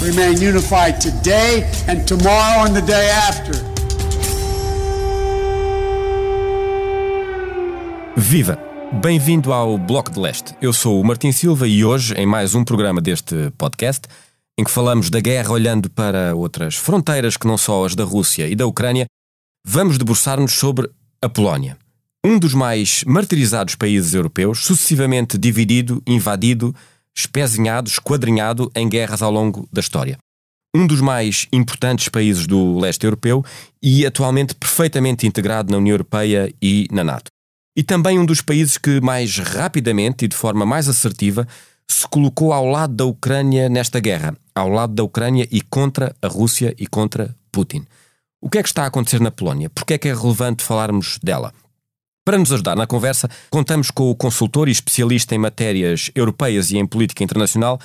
remain unified today and tomorrow and the day after. Viva! Bem-vindo ao Bloco de Leste. Eu sou o Martim Silva e hoje, em mais um programa deste podcast, em que falamos da guerra olhando para outras fronteiras que não só as da Rússia e da Ucrânia, vamos debruçar-nos sobre a Polónia. Um dos mais martirizados países europeus, sucessivamente dividido, invadido, espezinhado, esquadrinhado em guerras ao longo da história. Um dos mais importantes países do leste europeu e atualmente perfeitamente integrado na União Europeia e na NATO e também um dos países que mais rapidamente e de forma mais assertiva se colocou ao lado da Ucrânia nesta guerra, ao lado da Ucrânia e contra a Rússia e contra Putin. O que é que está a acontecer na Polónia? Por que é que é relevante falarmos dela? Para nos ajudar na conversa, contamos com o consultor e especialista em matérias europeias e em política internacional,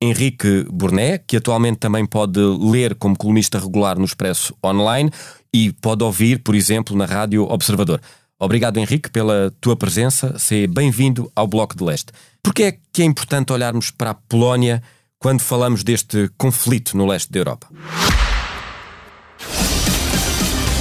Henrique Burnet, que atualmente também pode ler como colunista regular no Expresso Online e pode ouvir, por exemplo, na Rádio Observador. Obrigado, Henrique, pela tua presença. Seja bem-vindo ao Bloco de Leste. Por que é que é importante olharmos para a Polónia quando falamos deste conflito no leste da Europa?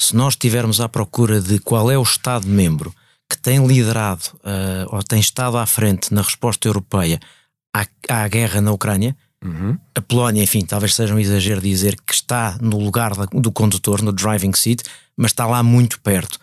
se nós estivermos à procura de qual é o Estado-membro que tem liderado uh, ou tem estado à frente na resposta europeia à, à guerra na Ucrânia, uhum. a Polónia, enfim, talvez seja um exagero dizer que está no lugar do condutor, no driving seat, mas está lá muito perto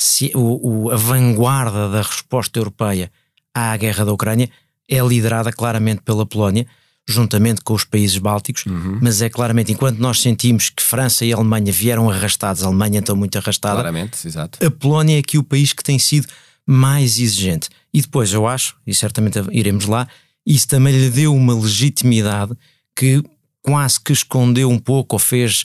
se, o, o, a vanguarda da resposta europeia à guerra da Ucrânia é liderada claramente pela Polónia, juntamente com os países bálticos, uhum. mas é claramente, enquanto nós sentimos que França e Alemanha vieram arrastados, a Alemanha então muito arrastada, claramente, exato. a Polónia é aqui o país que tem sido mais exigente. E depois eu acho, e certamente iremos lá, isso também lhe deu uma legitimidade que quase que escondeu um pouco ou fez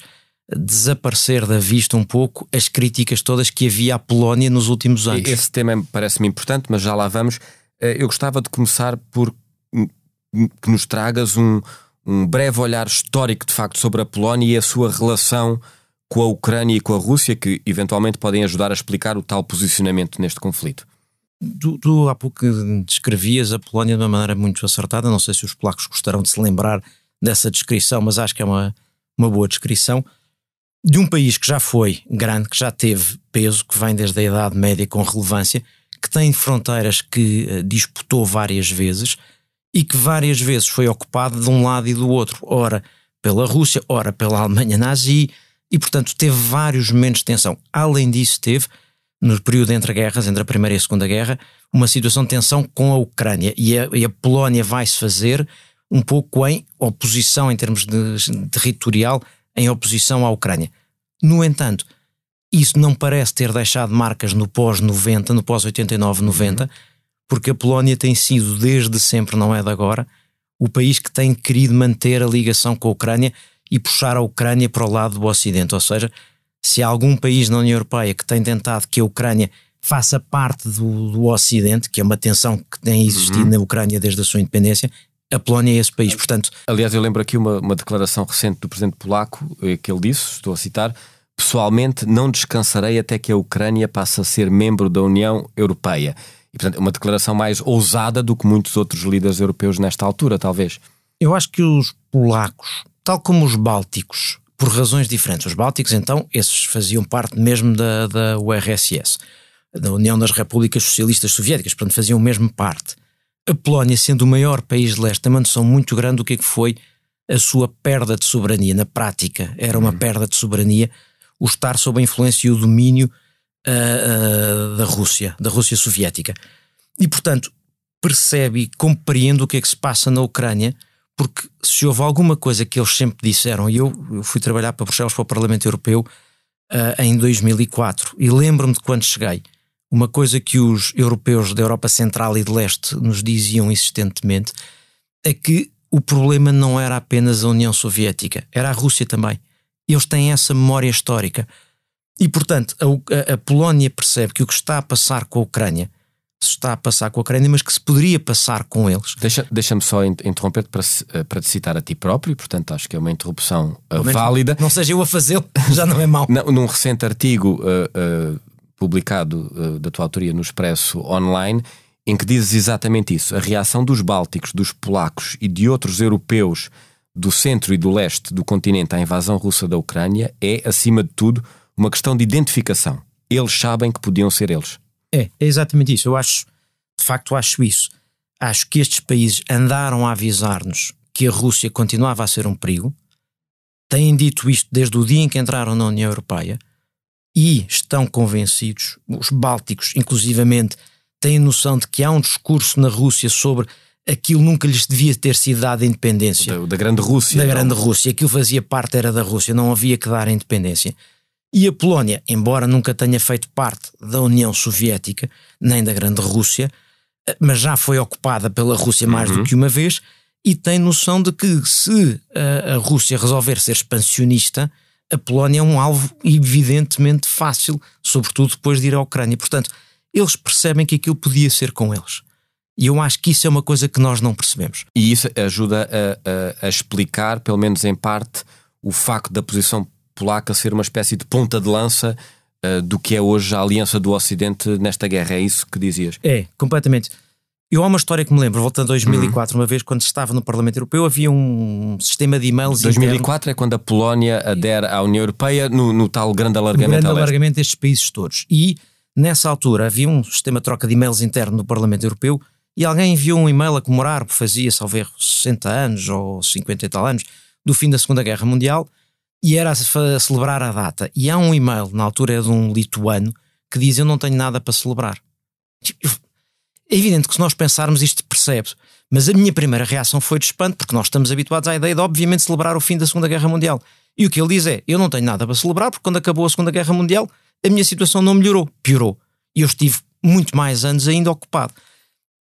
desaparecer da vista um pouco as críticas todas que havia à Polónia nos últimos anos. Esse tema parece-me importante, mas já lá vamos. Eh, eu gostava de começar por que nos tragas um, um breve olhar histórico, de facto, sobre a Polónia e a sua relação com a Ucrânia e com a Rússia, que eventualmente podem ajudar a explicar o tal posicionamento neste conflito. Tu, tu há pouco descrevias a Polónia de uma maneira muito acertada. Não sei se os polacos gostarão de se lembrar dessa descrição, mas acho que é uma, uma boa descrição de um país que já foi grande, que já teve peso, que vem desde a Idade Média com relevância, que tem fronteiras que uh, disputou várias vezes e que várias vezes foi ocupado de um lado e do outro, ora pela Rússia, ora pela Alemanha nazi, e portanto teve vários momentos de tensão. Além disso, teve, no período entre guerras, entre a Primeira e a Segunda Guerra, uma situação de tensão com a Ucrânia, e a, e a Polónia vai-se fazer um pouco em oposição em termos de, territorial em oposição à Ucrânia. No entanto, isso não parece ter deixado marcas no pós-90, no pós-89-90, uhum. Porque a Polónia tem sido, desde sempre, não é de agora, o país que tem querido manter a ligação com a Ucrânia e puxar a Ucrânia para o lado do Ocidente. Ou seja, se há algum país na União Europeia que tem tentado que a Ucrânia faça parte do, do Ocidente, que é uma tensão que tem existido uhum. na Ucrânia desde a sua independência, a Polónia é esse país, portanto... Aliás, eu lembro aqui uma, uma declaração recente do presidente polaco, eh, que ele disse, estou a citar, pessoalmente não descansarei até que a Ucrânia passe a ser membro da União Europeia. E, portanto, uma declaração mais ousada do que muitos outros líderes europeus nesta altura, talvez. Eu acho que os polacos, tal como os bálticos, por razões diferentes, os bálticos, então, esses faziam parte mesmo da, da URSS, da União das Repúblicas Socialistas Soviéticas, portanto, faziam mesmo parte a Polónia, sendo o maior país de leste, tem uma noção muito grande do que, é que foi a sua perda de soberania. Na prática, era uma perda de soberania o estar sob a influência e o domínio uh, uh, da Rússia, da Rússia soviética. E, portanto, percebe e compreende o que é que se passa na Ucrânia, porque se houve alguma coisa que eles sempre disseram, e eu, eu fui trabalhar para Bruxelas, para o Parlamento Europeu, uh, em 2004, e lembro-me de quando cheguei, uma coisa que os europeus da Europa Central e de Leste nos diziam insistentemente é que o problema não era apenas a União Soviética, era a Rússia também. Eles têm essa memória histórica. E, portanto, a, a, Polónia percebe que o que está a passar com a Ucrânia se está a passar com a Ucrânia, mas que se poderia passar com eles. Deixa-me deixa só interromper-te para, eh, para te citar a ti próprio, portanto acho que é uma interrupção uh, válida. Não seja eu a fazê-lo, já não é mau. num recente artigo uh, uh, publicado da tua autoria no Expresso Online, em que dizes exatamente isso. A reação dos bálticos, dos polacos e de outros europeus do centro e do leste do continente à invasão russa da Ucrânia é, acima de tudo, uma questão de identificação. Eles sabem que podiam ser eles. É, é exatamente isso. Eu acho, de facto, acho isso. Acho que estes países andaram a avisar-nos que a Rússia continuava a ser um perigo, têm dito isto desde o dia em que entraram na União Europeia e estão convencidos, os bálticos, inclusivamente, têm noção de que há um discurso na Rússia sobre aquilo nunca lhes devia ter sido dado a independência. Da, da Grande Rússia. Da então. Grande Rússia. Aquilo fazia parte, era da Rússia, não havia que dar a independência. E a Polónia, embora nunca tenha feito parte da União Soviética, nem da Grande Rússia, eh, mas já foi ocupada pela Rússia mais uhum. do que uma vez, e tem noção de que se a, eh, a Rússia resolver ser expansionista, a Polónia é um alvo evidentemente fácil, sobretudo depois de ir à Ucrânia. Portanto, eles percebem que aquilo podia ser com eles. E eu acho que isso é uma coisa que nós não percebemos. E isso ajuda a, a, a explicar, pelo menos em parte, o facto da posição polaca ser uma espécie de ponta de lança uh, do que é hoje a aliança do Ocidente nesta guerra. É isso que dizias? É, completamente. Eu há uma história que me lembro, voltando a 2004, uhum. uma vez quando estava no Parlamento Europeu, havia um sistema de e-mails. 2004 interno. é quando a Polónia adere à União Europeia no, no tal grande alargamento. No grande alargamento destes países todos. E nessa altura havia um sistema de troca de e-mails interno no Parlamento Europeu e alguém enviou um e-mail a comemorar, fazia, salvo 60 anos ou 50 e tal anos, do fim da Segunda Guerra Mundial e era a celebrar a data. E há um e-mail, na altura é de um lituano, que diz: Eu não tenho nada para celebrar. Tipo, é evidente que se nós pensarmos isto percebe mas a minha primeira reação foi de espanto, porque nós estamos habituados à ideia de, obviamente, celebrar o fim da Segunda Guerra Mundial. E o que ele diz é: Eu não tenho nada para celebrar, porque quando acabou a Segunda Guerra Mundial, a minha situação não melhorou, piorou. E eu estive muito mais anos ainda ocupado.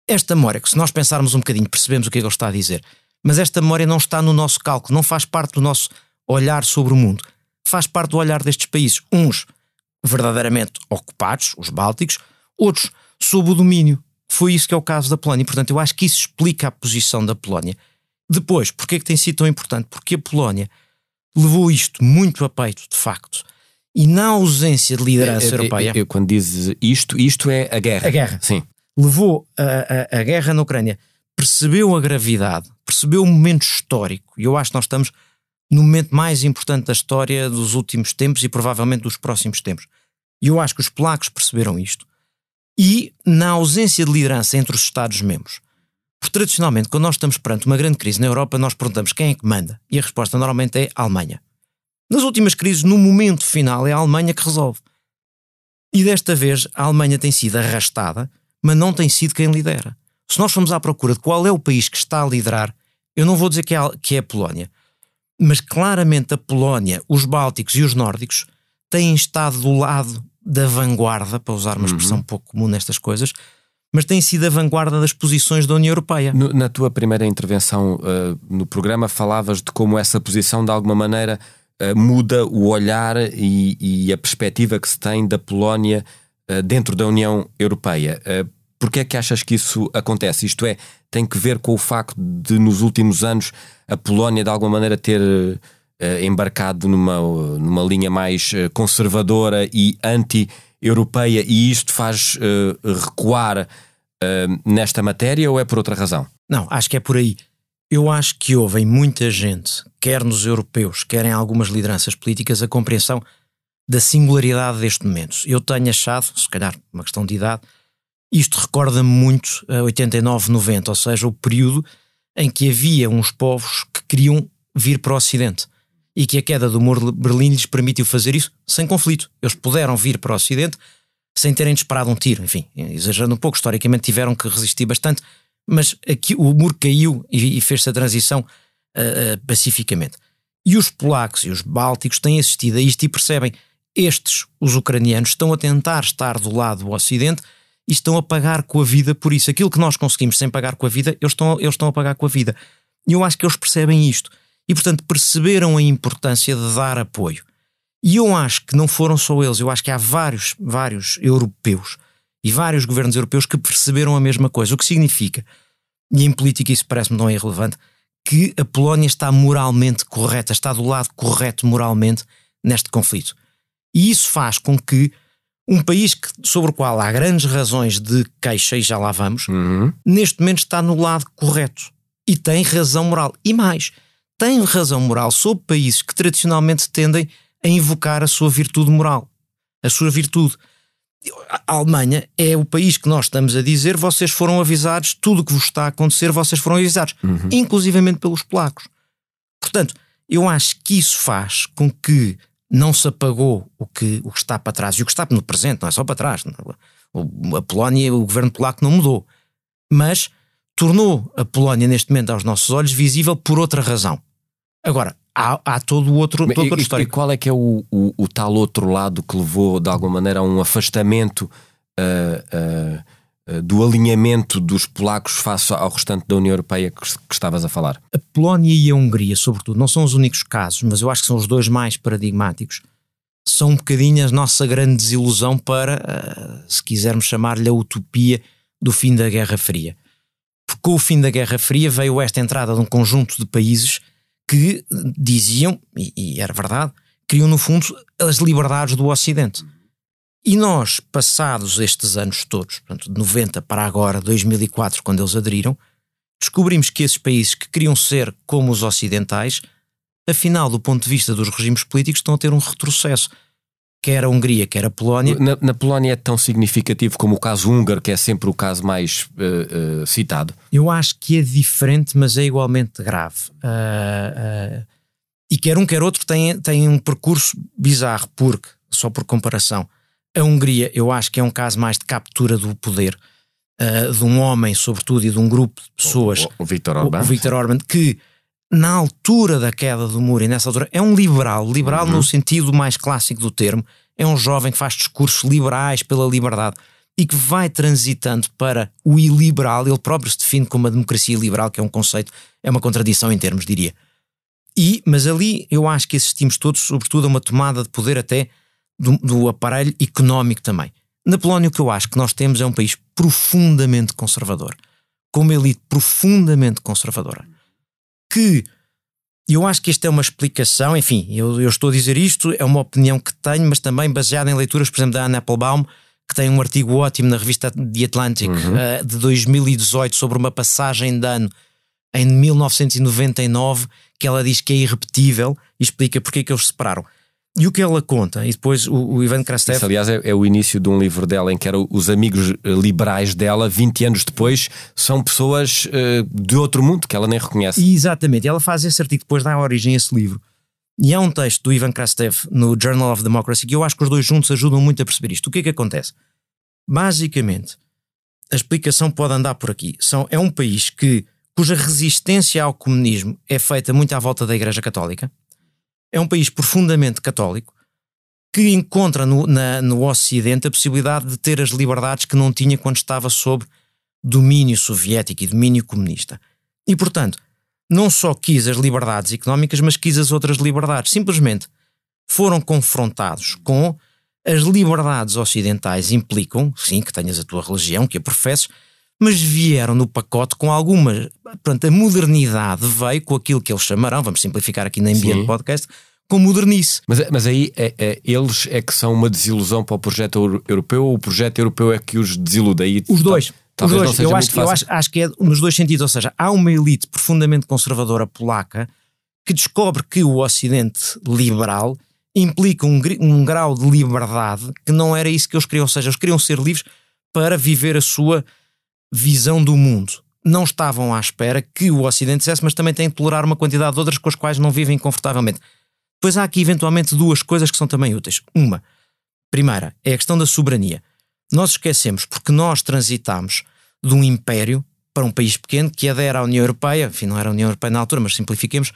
Esta memória, que se nós pensarmos um bocadinho, percebemos o que é que ele está a dizer, mas esta memória não está no nosso cálculo, não faz parte do nosso olhar sobre o mundo. Faz parte do olhar destes países. Uns verdadeiramente ocupados, os bálticos, outros sob o domínio. Foi isso que é o caso da Polónia. Portanto, eu acho que isso explica a posição da Polónia. Depois, porque é que tem sido tão importante? Porque a Polónia levou isto muito a peito, de facto. E na ausência de liderança é, é, europeia. Eu, quando dizes isto, isto é a guerra. A guerra. Sim. Levou a, a, a guerra na Ucrânia, percebeu a gravidade, percebeu o momento histórico. E eu acho que nós estamos no momento mais importante da história dos últimos tempos e provavelmente dos próximos tempos. E eu acho que os polacos perceberam isto. E na ausência de liderança entre os Estados-membros. Porque tradicionalmente, quando nós estamos perante uma grande crise na Europa, nós perguntamos quem é que manda. E a resposta normalmente é a Alemanha. Nas últimas crises, no momento final, é a Alemanha que resolve. E desta vez, a Alemanha tem sido arrastada, mas não tem sido quem lidera. Se nós formos à procura de qual é o país que está a liderar, eu não vou dizer que é, que é a Polónia, mas claramente a Polónia, os Bálticos e os Nórdicos têm estado do lado da vanguarda, para usar uma expressão uhum. pouco comum nestas coisas, mas têm sido a vanguarda das posições da União Europeia. No, na tua primeira intervenção uh, no programa, falavas de como essa posição, de alguma maneira, uh, muda o olhar e, e, a perspectiva que se tem da Polónia uh, dentro da União Europeia. Uh, Porquê é que achas que isso acontece? Isto é, tem que ver com o facto de, nos últimos anos, a Polónia, de alguma maneira, ter uh, embarcado numa, numa linha mais uh, conservadora e anti-europeia, e isto faz uh, recuar nesta matéria, ou é por outra razão? Não, acho que é por aí. Eu acho que houve em muita gente, quer nos europeus, quer em algumas lideranças políticas, a compreensão da singularidade deste momento. Eu tenho achado, se calhar uma questão de idade, isto recorda-me muito a 89, 90, ou seja, o período em que havia uns povos que queriam vir para o Ocidente e que a queda do muro de Berlim lhes permitiu fazer isso sem conflito. Eles puderam vir para o Ocidente sem terem disparado um tiro. Enfim, exagerando um pouco, historicamente tiveram que resistir bastante, mas aqui o muro caiu e, e fez-se a transição uh, uh, pacificamente. E os polacos e os bálticos têm assistido a isto e percebem estes, os ucranianos, estão a tentar estar do lado do Ocidente e estão a pagar com a vida por isso. Aquilo que nós conseguimos sem pagar com a vida, eles estão, eles estão a pagar com a vida. E eu acho que eles percebem isto. E, portanto, perceberam a importância de dar apoio. E eu acho que não foram só eles, eu acho que há vários, vários europeus e vários governos europeus que perceberam a mesma coisa. O que significa, e em política isso parece-me não é irrelevante, que a Polónia está moralmente correta, está do lado correto moralmente neste conflito. E isso faz com que um país que, sobre o qual há grandes razões de queixa, e já lá vamos, uhum. neste momento está no lado correto. E tem razão moral. E mais, tem razão moral sobre países que tradicionalmente tendem a invocar a sua virtude moral. A sua virtude. A Alemanha é o país que nós estamos a dizer, vocês foram avisados, tudo o que vos está a acontecer, vocês foram avisados, uhum. inclusivamente pelos polacos. Portanto, eu acho que isso faz com que não se apagou o que, o que está para trás e o que está no presente, não é só para trás. A Polónia, o governo polaco não mudou, mas tornou a Polónia, neste momento, aos nossos olhos, visível por outra razão. Agora, há, há todo o outro, todo e, outro histórico. E qual é que é o, o, o, tal outro lado que levou, de alguma maneira, a um afastamento uh, uh, do alinhamento dos polacos face ao restante da União Europeia que, que, estavas a falar? A Polónia e a Hungria, sobretudo, não são os únicos casos, mas eu acho que são os dois mais paradigmáticos. São um bocadinho a nossa grande desilusão para, uh, se quisermos chamar-lhe a utopia do fim da Guerra Fria. Porque com o fim da Guerra Fria veio esta entrada de um conjunto de países que diziam, e, e era verdade, queriam no fundo as liberdades do Ocidente. E nós, passados estes anos todos, portanto, de 90 para agora, 2004, quando eles aderiram, descobrimos que esses países que queriam ser como os ocidentais, afinal, do ponto de vista dos regimes políticos, estão a ter um retrocesso. Quer a Hungria, quer a Polónia. Na, na Polónia é tão significativo como o caso húngaro, que é sempre o caso mais uh, uh, citado? Eu acho que é diferente, mas é igualmente grave. Uh, e quer um, quer outro tem, tem um percurso bizarro, porque, só por comparação, a Hungria, eu acho que é um caso mais de captura do poder uh, de um homem, sobretudo, e de um grupo de pessoas. O, o, Viktor Orban. O, o Viktor Orban, que na altura da queda do muro e nessa altura é um liberal, liberal uhum. no sentido mais clássico do termo, é um jovem que faz discursos liberais pela liberdade e que vai transitando para o iliberal, ele próprio se define como uma democracia liberal, que é um conceito, é uma contradição em termos, diria. E, mas ali eu acho que assistimos todos, sobretudo, a uma tomada de poder até do, do aparelho económico também. Na Polónia, o que eu acho que nós temos é um país profundamente conservador, com uma elite profundamente conservadora, que eu acho que isto é uma explicação, enfim, eu, eu, estou a dizer isto, é uma opinião que tenho, mas também baseada em leituras, por exemplo, da Anna Applebaum, que tem um artigo ótimo na revista The Atlantic uhum. uh, de 2018 sobre uma passagem de ano em 1999, que ela diz que é irrepetível e explica porque é que eles se separaram. E o que ela conta, e depois o, o Ivan Krastev. Isso, aliás, é, é, o início de um livro dela em que eram os amigos eh, liberais dela, 20 anos depois, são pessoas uh, de outro mundo que ela nem reconhece. E, exatamente, ela faz esse artigo, depois dá origem a esse livro. E há um texto do Ivan Krastev no Journal of Democracy que eu acho que os dois juntos ajudam muito a perceber isto. O que é que acontece? Basicamente, a explicação pode andar por aqui. São, é um país que, cuja resistência ao comunismo é feita muito à volta da Igreja Católica é um país profundamente católico que encontra no, na, no Ocidente a possibilidade de ter as liberdades que não tinha quando estava sob domínio soviético e domínio comunista. E, portanto, não só quis as liberdades económicas, mas quis as outras liberdades. Simplesmente foram confrontados com as liberdades ocidentais implicam, sim, que tenhas a tua religião, que a professes, mas vieram no pacote com alguma. Pronto, a modernidade veio com aquilo que eles chamarão, vamos simplificar aqui na ambiente Sim. podcast, com modernice. Mas, mas aí é, é, eles é que são uma desilusão para o projeto europeu ou o projeto europeu é que os desilude? Aí, os dois. Os dois. Eu, acho, eu acho, acho que é nos dois sentidos. Ou seja, há uma elite profundamente conservadora polaca que descobre que o Ocidente liberal implica um, um grau de liberdade que não era isso que eles queriam. Ou seja, eles queriam ser livres para viver a sua visão do mundo. não estavam à espera que o Ocidente dissesse, mas também têm de tolerar uma quantidade de outras com as quais não vivem confortavelmente. Pois há aqui eventualmente duas coisas que são também úteis. Uma, primeira, é a questão da soberania. Nós esquecemos porque nós transitamos de um império para um país pequeno que adera à União Europeia, enfim, não era a União Europeia na altura, mas simplifiquemos,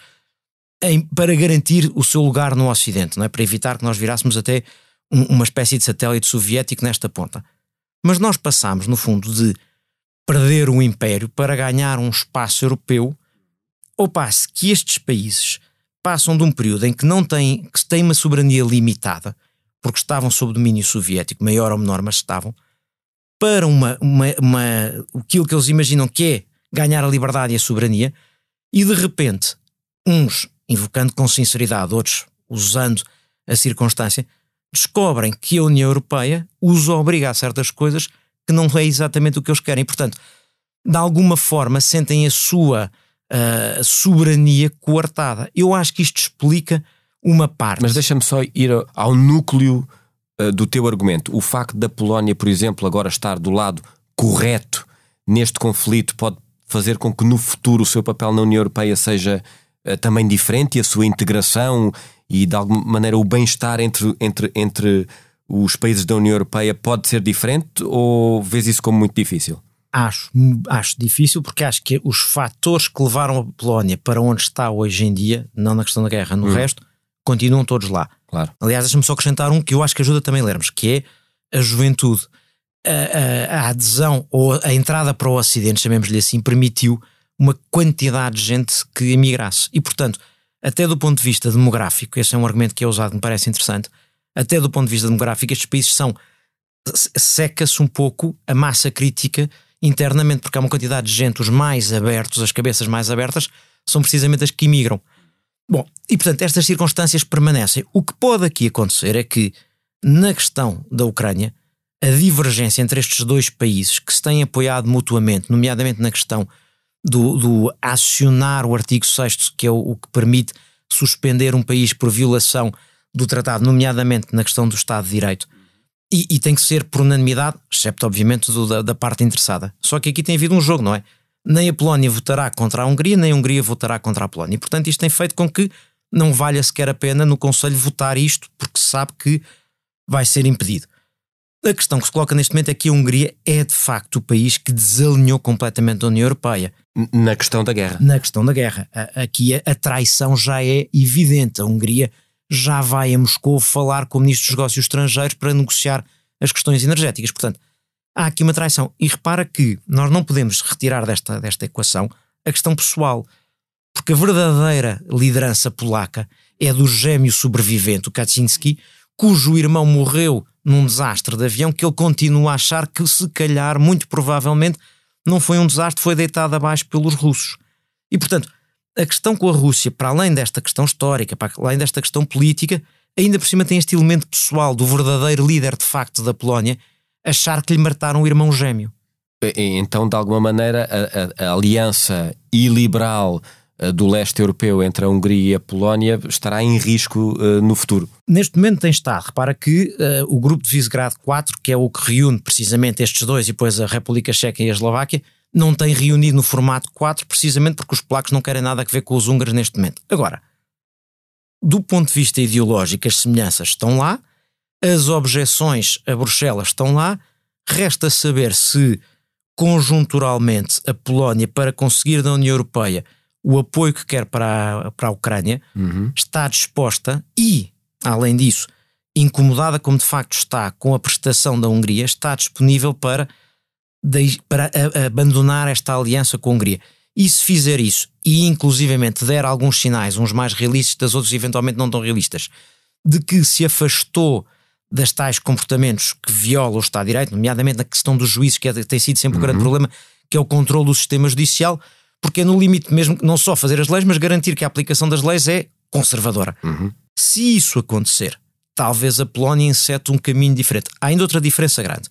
em, para garantir o seu lugar no Ocidente, não é? para evitar que nós virássemos até um, uma espécie de satélite soviético nesta ponta. Mas nós passamos, no fundo, de perder o império para ganhar um espaço europeu, ao passo que estes países passam de um período em que não têm, que têm uma soberania limitada, porque estavam sob domínio soviético, maior ou menor, mas estavam, para uma, uma, uma, aquilo que eles imaginam que é ganhar a liberdade e a soberania, e de repente, uns invocando com sinceridade, outros usando a circunstância, descobrem que a União Europeia os obriga a certas coisas que não é exatamente o que eles querem. Portanto, de alguma forma sentem a sua uh, soberania coartada. Eu acho que isto explica uma parte. Mas deixa-me só ir ao núcleo uh, do teu argumento. O facto da Polónia, por exemplo, agora estar do lado correto neste conflito pode fazer com que no futuro o seu papel na União Europeia seja uh, também diferente e a sua integração e de alguma maneira o bem-estar entre, entre, entre os países da União Europeia pode ser diferente ou vês isso como muito difícil? Acho, acho difícil porque acho que os fatores que levaram a Polónia para onde está hoje em dia, não na questão da guerra, no hum. resto, continuam todos lá. Claro. Aliás, deixa-me só acrescentar um que eu acho que ajuda também a lermos, que é a juventude. A, a, a adesão ou a entrada para o Ocidente, chamemos-lhe assim, permitiu uma quantidade de gente que emigrasse. E, portanto, até do ponto de vista demográfico, esse é um argumento que é usado, me parece interessante, até do ponto de vista demográfico, estes países são. seca-se um pouco a massa crítica internamente, porque há uma quantidade de gente, os mais abertos, as cabeças mais abertas, são precisamente as que imigram. Bom, e portanto, estas circunstâncias permanecem. O que pode aqui acontecer é que, na questão da Ucrânia, a divergência entre estes dois países que se têm apoiado mutuamente, nomeadamente na questão do, do acionar o artigo 6, que é o, o, que permite suspender um país por violação do tratado, nomeadamente na questão do Estado de Direito. E, e tem que ser por unanimidade, excepto obviamente do, da, da, parte interessada. Só que aqui tem havido um jogo, não é? Nem a Polónia votará contra a Hungria, nem a Hungria votará contra a Polónia. E portanto isto tem feito com que não valha sequer a pena no Conselho votar isto, porque se sabe que vai ser impedido. A questão que se coloca neste momento é que a Hungria é de facto o país que desalinhou completamente a União Europeia. Na questão da guerra. Na questão da guerra. Aqui a, a traição já é evidente. A Hungria já vai a Moscou falar com o Ministro dos Negócios Estrangeiros para negociar as questões energéticas. Portanto, há aqui uma traição. E repara que nós não podemos retirar desta, desta equação a questão pessoal. Porque a verdadeira liderança polaca é do gêmeo sobrevivente, o Kaczynski, cujo irmão morreu num desastre de avião que ele continua a achar que, se calhar, muito provavelmente, não foi um desastre, foi deitado abaixo pelos russos. E, portanto, a questão com a Rússia, para além desta questão histórica, para além desta questão política, ainda por cima tem este elemento pessoal do verdadeiro líder de facto da Polónia achar que lhe mataram o irmão gêmeo. Então, de alguma maneira, a, a, a aliança iliberal eh, do leste europeu entre a Hungria e a Polónia estará em risco uh, no futuro? Neste momento tem estado. Repara que uh, o grupo de Visegrado 4, que é o que reúne precisamente estes dois e depois a República Checa e a Eslováquia, não tem reunido no formato 4 precisamente porque os polacos não querem nada a ver com os húngaros neste momento. Agora, do ponto de vista ideológico, as semelhanças estão lá, as objeções a Bruxelas estão lá, resta saber se conjunturalmente a Polónia, para conseguir da União Europeia o apoio que quer para a, para a Ucrânia, uhum. está disposta e, além disso, incomodada como de facto está com a prestação da Hungria, está disponível para, de, para a, a abandonar esta aliança com a Hungria. E se fizer isso, e inclusivamente der alguns sinais, uns mais realistas, outros eventualmente não tão realistas, de que se afastou das tais comportamentos que violam o Estado de Direito, nomeadamente na questão dos juízes, que é, tem sido sempre uhum. o grande problema, que é o controle do sistema judicial, porque é no limite mesmo não só fazer as leis, mas garantir que a aplicação das leis é conservadora. Uhum. Se isso acontecer, talvez a Polónia encete um caminho diferente. Há ainda outra diferença grande.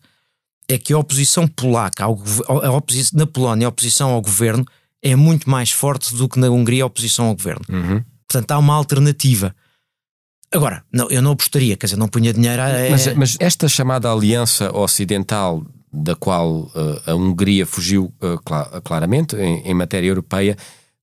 É que a oposição polaca, ao, a oposição, na Polónia, a oposição ao governo é muito mais forte do que na Hungria a oposição ao governo. Uhum. Portanto, há uma alternativa. Agora, não, eu não apostaria, quer dizer, não punha dinheiro a. Mas, mas esta chamada aliança ocidental da qual a Hungria fugiu claramente em, em matéria europeia,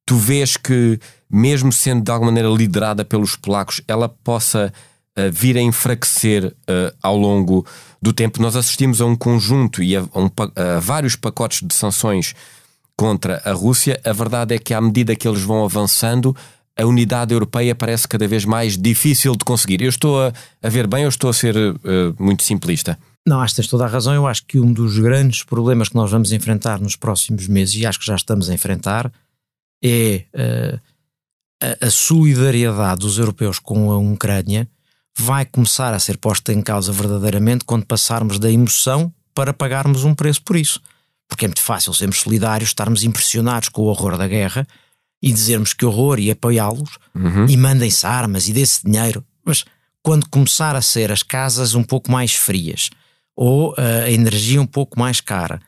tu vês que, mesmo sendo de alguma maneira liderada pelos polacos, ela possa uh, vir a enfraquecer uh, ao longo do tempo. Nós assistimos a um conjunto e a, um, a, vários pacotes de sanções contra a Rússia. A verdade é que, à medida que eles vão avançando, a unidade europeia parece cada vez mais difícil de conseguir. Eu estou a, a ver bem ou estou a ser uh, muito simplista? Não, acho que tens toda a razão. Eu acho que um dos grandes problemas que nós vamos enfrentar nos próximos meses, e acho que já estamos a enfrentar, é uh, a, a, solidariedade dos europeus com a Ucrânia vai começar a ser posta em causa verdadeiramente quando passarmos da emoção para pagarmos um preço por isso. Porque é muito fácil sermos solidários, estarmos impressionados com o horror da guerra e dizermos que horror e apoiá-los uhum. e mandem-se armas e desse dinheiro. Mas quando começar a ser as casas um pouco mais frias ou uh, a energia um pouco mais cara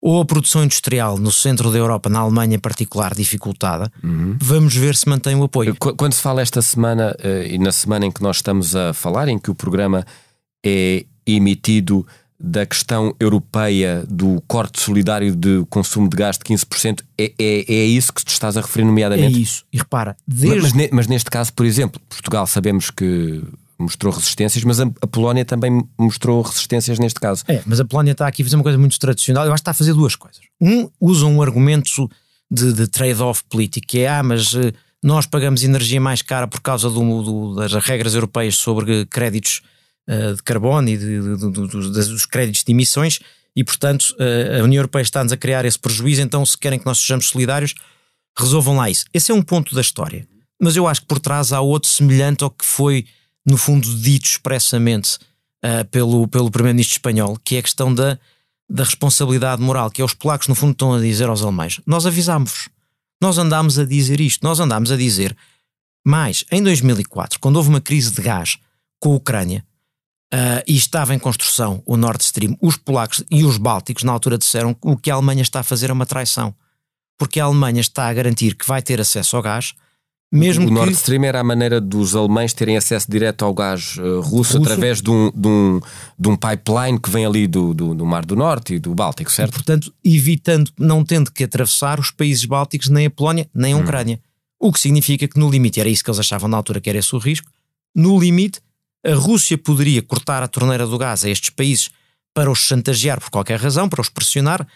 ou a produção industrial no centro da Europa, na Alemanha em particular, dificultada, uhum. vamos ver se mantém o apoio. Quando se fala esta semana, eh, e na semana em que nós estamos a falar, em que o programa é emitido da questão europeia do corte solidário de consumo de gás de 15%, é, é, é isso que te estás a referir nomeadamente? É isso. E repara, desde... mas, mas neste caso, por exemplo, Portugal sabemos que mostrou resistências, mas a, a, Polónia também mostrou resistências neste caso. É, mas a Polónia está aqui a fazer uma coisa muito tradicional. Eu acho que está a fazer duas coisas. Um, usa um argumento de, de trade-off político, que é, ah, mas uh, nós pagamos energia mais cara por causa do, do, das regras europeias sobre créditos uh, de carbono e de, de, dos créditos de emissões, e portanto uh, a União Europeia está-nos a criar esse prejuízo, então se querem que nós sejamos solidários, resolvam lá isso. Esse é um ponto da história. Mas eu acho que por trás há outro semelhante ao que foi no fundo, dito expressamente uh, pelo, pelo Primeiro-Ministro espanhol, que é a questão da, da responsabilidade moral, que é os polacos, no fundo, estão a dizer aos alemães: Nós avisámos-vos, nós andámos a dizer isto, nós andámos a dizer. Mas, em 2004, quando houve uma crise de gás com a Ucrânia uh, e estava em construção o Nord Stream, os polacos e os bálticos, na altura, disseram que o que a Alemanha está a fazer é uma traição. Porque a Alemanha está a garantir que vai ter acesso ao gás mesmo o que... Nord Stream era a maneira dos alemães terem acesso direto ao gás uh, russo, russo, através de um, de, um, de um pipeline que vem ali do, do, do, Mar do Norte e do Báltico, certo? E, portanto, evitando, não tendo que atravessar os países bálticos, nem a Polónia, nem a hum. Ucrânia. Hum. O que significa que no limite, era isso que eles achavam na altura que era esse o risco, no limite, a Rússia poderia cortar a torneira do gás a estes países para os chantagear por qualquer razão, para os pressionar,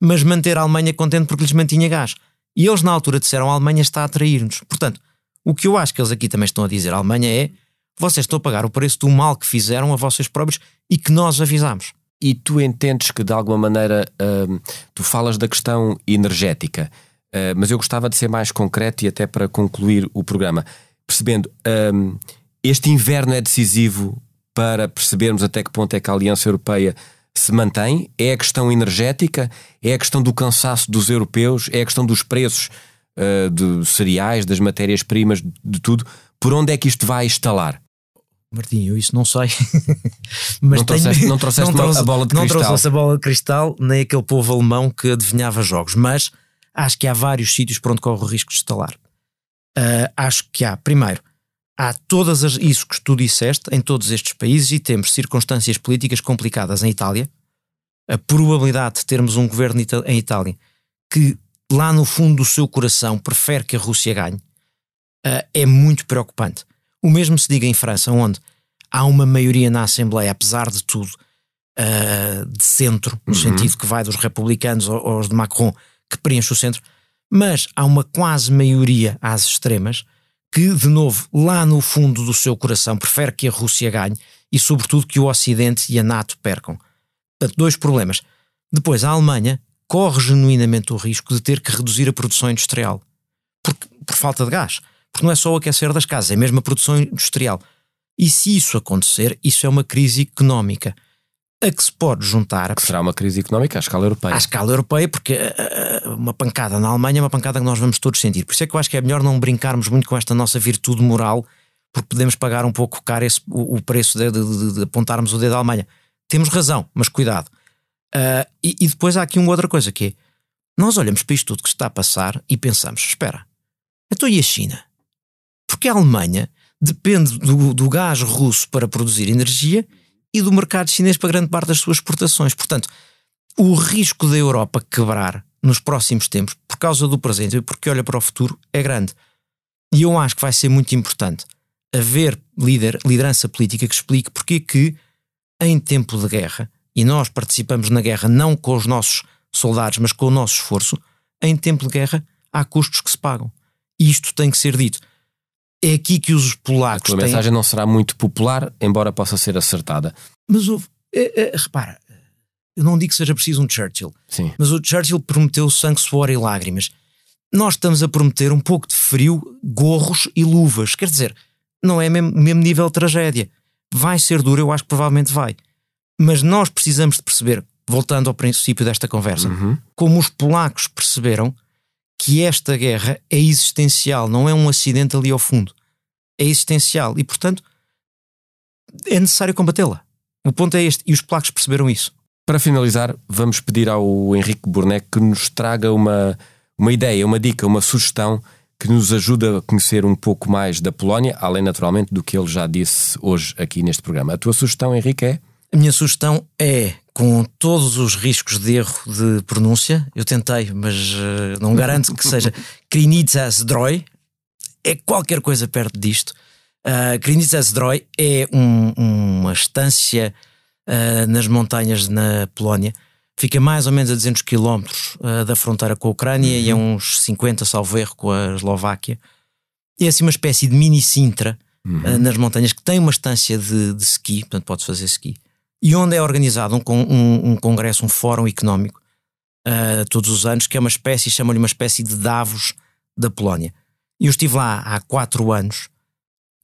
mas manter a Alemanha contente porque lhes mantinha gás. E eles, na altura, disseram: a Alemanha está a atrair-nos. Portanto, o que eu acho que eles aqui também estão a dizer à Alemanha é: vocês estão a pagar o preço do mal que fizeram a vocês próprios e que nós avisámos. E tu entendes que, de alguma maneira, hum, tu falas da questão energética, uh, mas eu gostava de ser mais concreto e até para concluir o programa, percebendo, hum, este inverno é decisivo para percebermos até que ponto é que a Aliança Europeia se mantém? É a questão energética? É a questão do cansaço dos europeus? É a questão dos preços uh, de cereais, das matérias-primas, de tudo. Por onde é que isto vai instalar? Martinho, eu isso não sei. Mas não trouxeste, não trouxeste não trouxe, a bola de não cristal. Não trouxe a bola de cristal, nem aquele povo alemão que adivinhava jogos. Mas acho que há vários sítios por onde corre o risco de instalar. Uh, acho que há, primeiro, há todas as, isso que tu disseste em todos estes países e temos circunstâncias políticas complicadas em Itália. A probabilidade de termos um governo em Itália que lá no fundo do seu coração prefere que a Rússia ganhe, uh, é muito preocupante. O mesmo se diga em França, onde há uma maioria na Assembleia, apesar de tudo, uh, de centro, no uhum. sentido que vai dos republicanos aos de Macron, que preenche o centro, mas há uma quase maioria às extremas que, de novo, lá no fundo do seu coração, prefere que a Rússia ganhe e, sobretudo, que o Ocidente e a NATO percam. Portanto, dois problemas. Depois, a Alemanha corre genuinamente o risco de ter que reduzir a produção industrial por, falta de gás. Porque não é só o aquecer das casas, é mesmo a produção industrial. E se isso acontecer, isso é uma crise económica a que se pode juntar. Que será uma crise económica à escala europeia. À escala europeia, porque uh, uma pancada na Alemanha é uma pancada que nós vamos todos sentir. Por isso é que eu acho que é melhor não brincarmos muito com esta nossa virtude moral, porque podemos pagar um pouco caro esse, o, o preço de, de, de, de apontarmos o dedo à Alemanha. Temos razão, mas cuidado. Uh, e, e, depois há aqui uma outra coisa que é: nós olhamos para isto tudo que está a passar e pensamos, espera, então e a China? Porque a Alemanha depende do, do gás russo para produzir energia e do mercado chinês para grande parte das suas exportações. Portanto, o risco da Europa quebrar nos próximos tempos, por causa do presente e porque olha para o futuro, é grande. E eu acho que vai ser muito importante haver líder, liderança política que explique porque que, em tempo de guerra, e nós participamos na guerra não com os nossos soldados, mas com o nosso esforço, em tempo de guerra há custos que se pagam. E isto tem que ser dito. É aqui que os polacos. A tua têm... mensagem não será muito popular, embora possa ser acertada. Mas houve. É, é, repara, eu não digo que seja preciso um Churchill, Sim. mas o Churchill prometeu sangue, suor e lágrimas. Nós estamos a prometer um pouco de frio, gorros e luvas. Quer dizer, não é mesmo, mesmo nível de tragédia. Vai ser duro, eu acho que provavelmente vai. Mas nós precisamos de perceber, voltando ao princípio desta conversa, Uhum. como os polacos perceberam que esta guerra é existencial, não é um acidente ali ao fundo. É existencial e, portanto, é necessário combatê-la. O ponto é este, e os polacos perceberam isso. Para finalizar, vamos pedir ao Henrique Burnek que nos traga uma, uma ideia, uma dica, uma sugestão que nos ajude a conhecer um pouco mais da Polónia, além naturalmente do que ele já disse hoje aqui neste programa. A tua sugestão, Henrique, é? A minha sugestão é, com todos os riscos de erro de pronúncia, eu tentei, mas eh, não garanto que seja Krinica Zdroj, é qualquer coisa perto disto. Uh, Krinica Zdroj é um- uma estância uh, nas montanhas na Polónia, fica mais ou menos a 200 km uh, da fronteira com a Ucrânia e a uns 50, salvo erro, com a Eslováquia. É assim uma espécie de mini Sintra uh, nas montanhas que tem uma estância de, de ski, portanto pode fazer ski, e onde é organizado um, um- um congresso, um fórum económico uh, todos os anos, que é uma espécie, chamam-lhe uma espécie de Davos da Polónia. E eu estive lá há quatro anos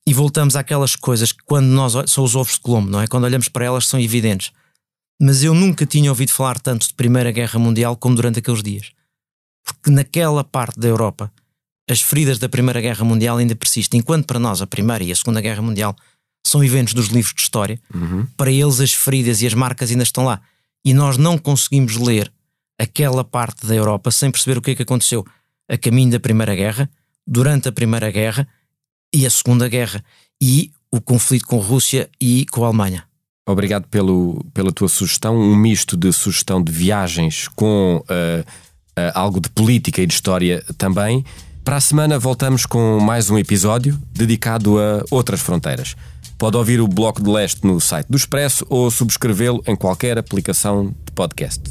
e voltamos àquelas coisas que quando nós são os ovos de Colombo, não é? Quando olhamos para elas são evidentes. Mas eu nunca tinha ouvido falar tanto de Primeira Guerra Mundial como durante aqueles dias. Porque naquela parte da Europa as feridas da Primeira Guerra Mundial ainda persistem, enquanto para nós a Primeira e a Segunda Guerra Mundial são eventos dos livros de história, para eles as feridas e as marcas ainda estão lá. E nós não conseguimos ler aquela parte da Europa sem perceber o que é que aconteceu a caminho da Primeira Guerra, durante a Primeira Guerra e a Segunda Guerra, e o conflito com a Rússia e com a Alemanha. Obrigado pelo, pela tua sugestão, um misto de sugestão de viagens com eh, eh, algo de política e de história também. Para a semana voltamos com mais um episódio dedicado a outras fronteiras. Pode ouvir o Bloco de Leste no site do Expresso ou subscrevê-lo em qualquer aplicação de podcast.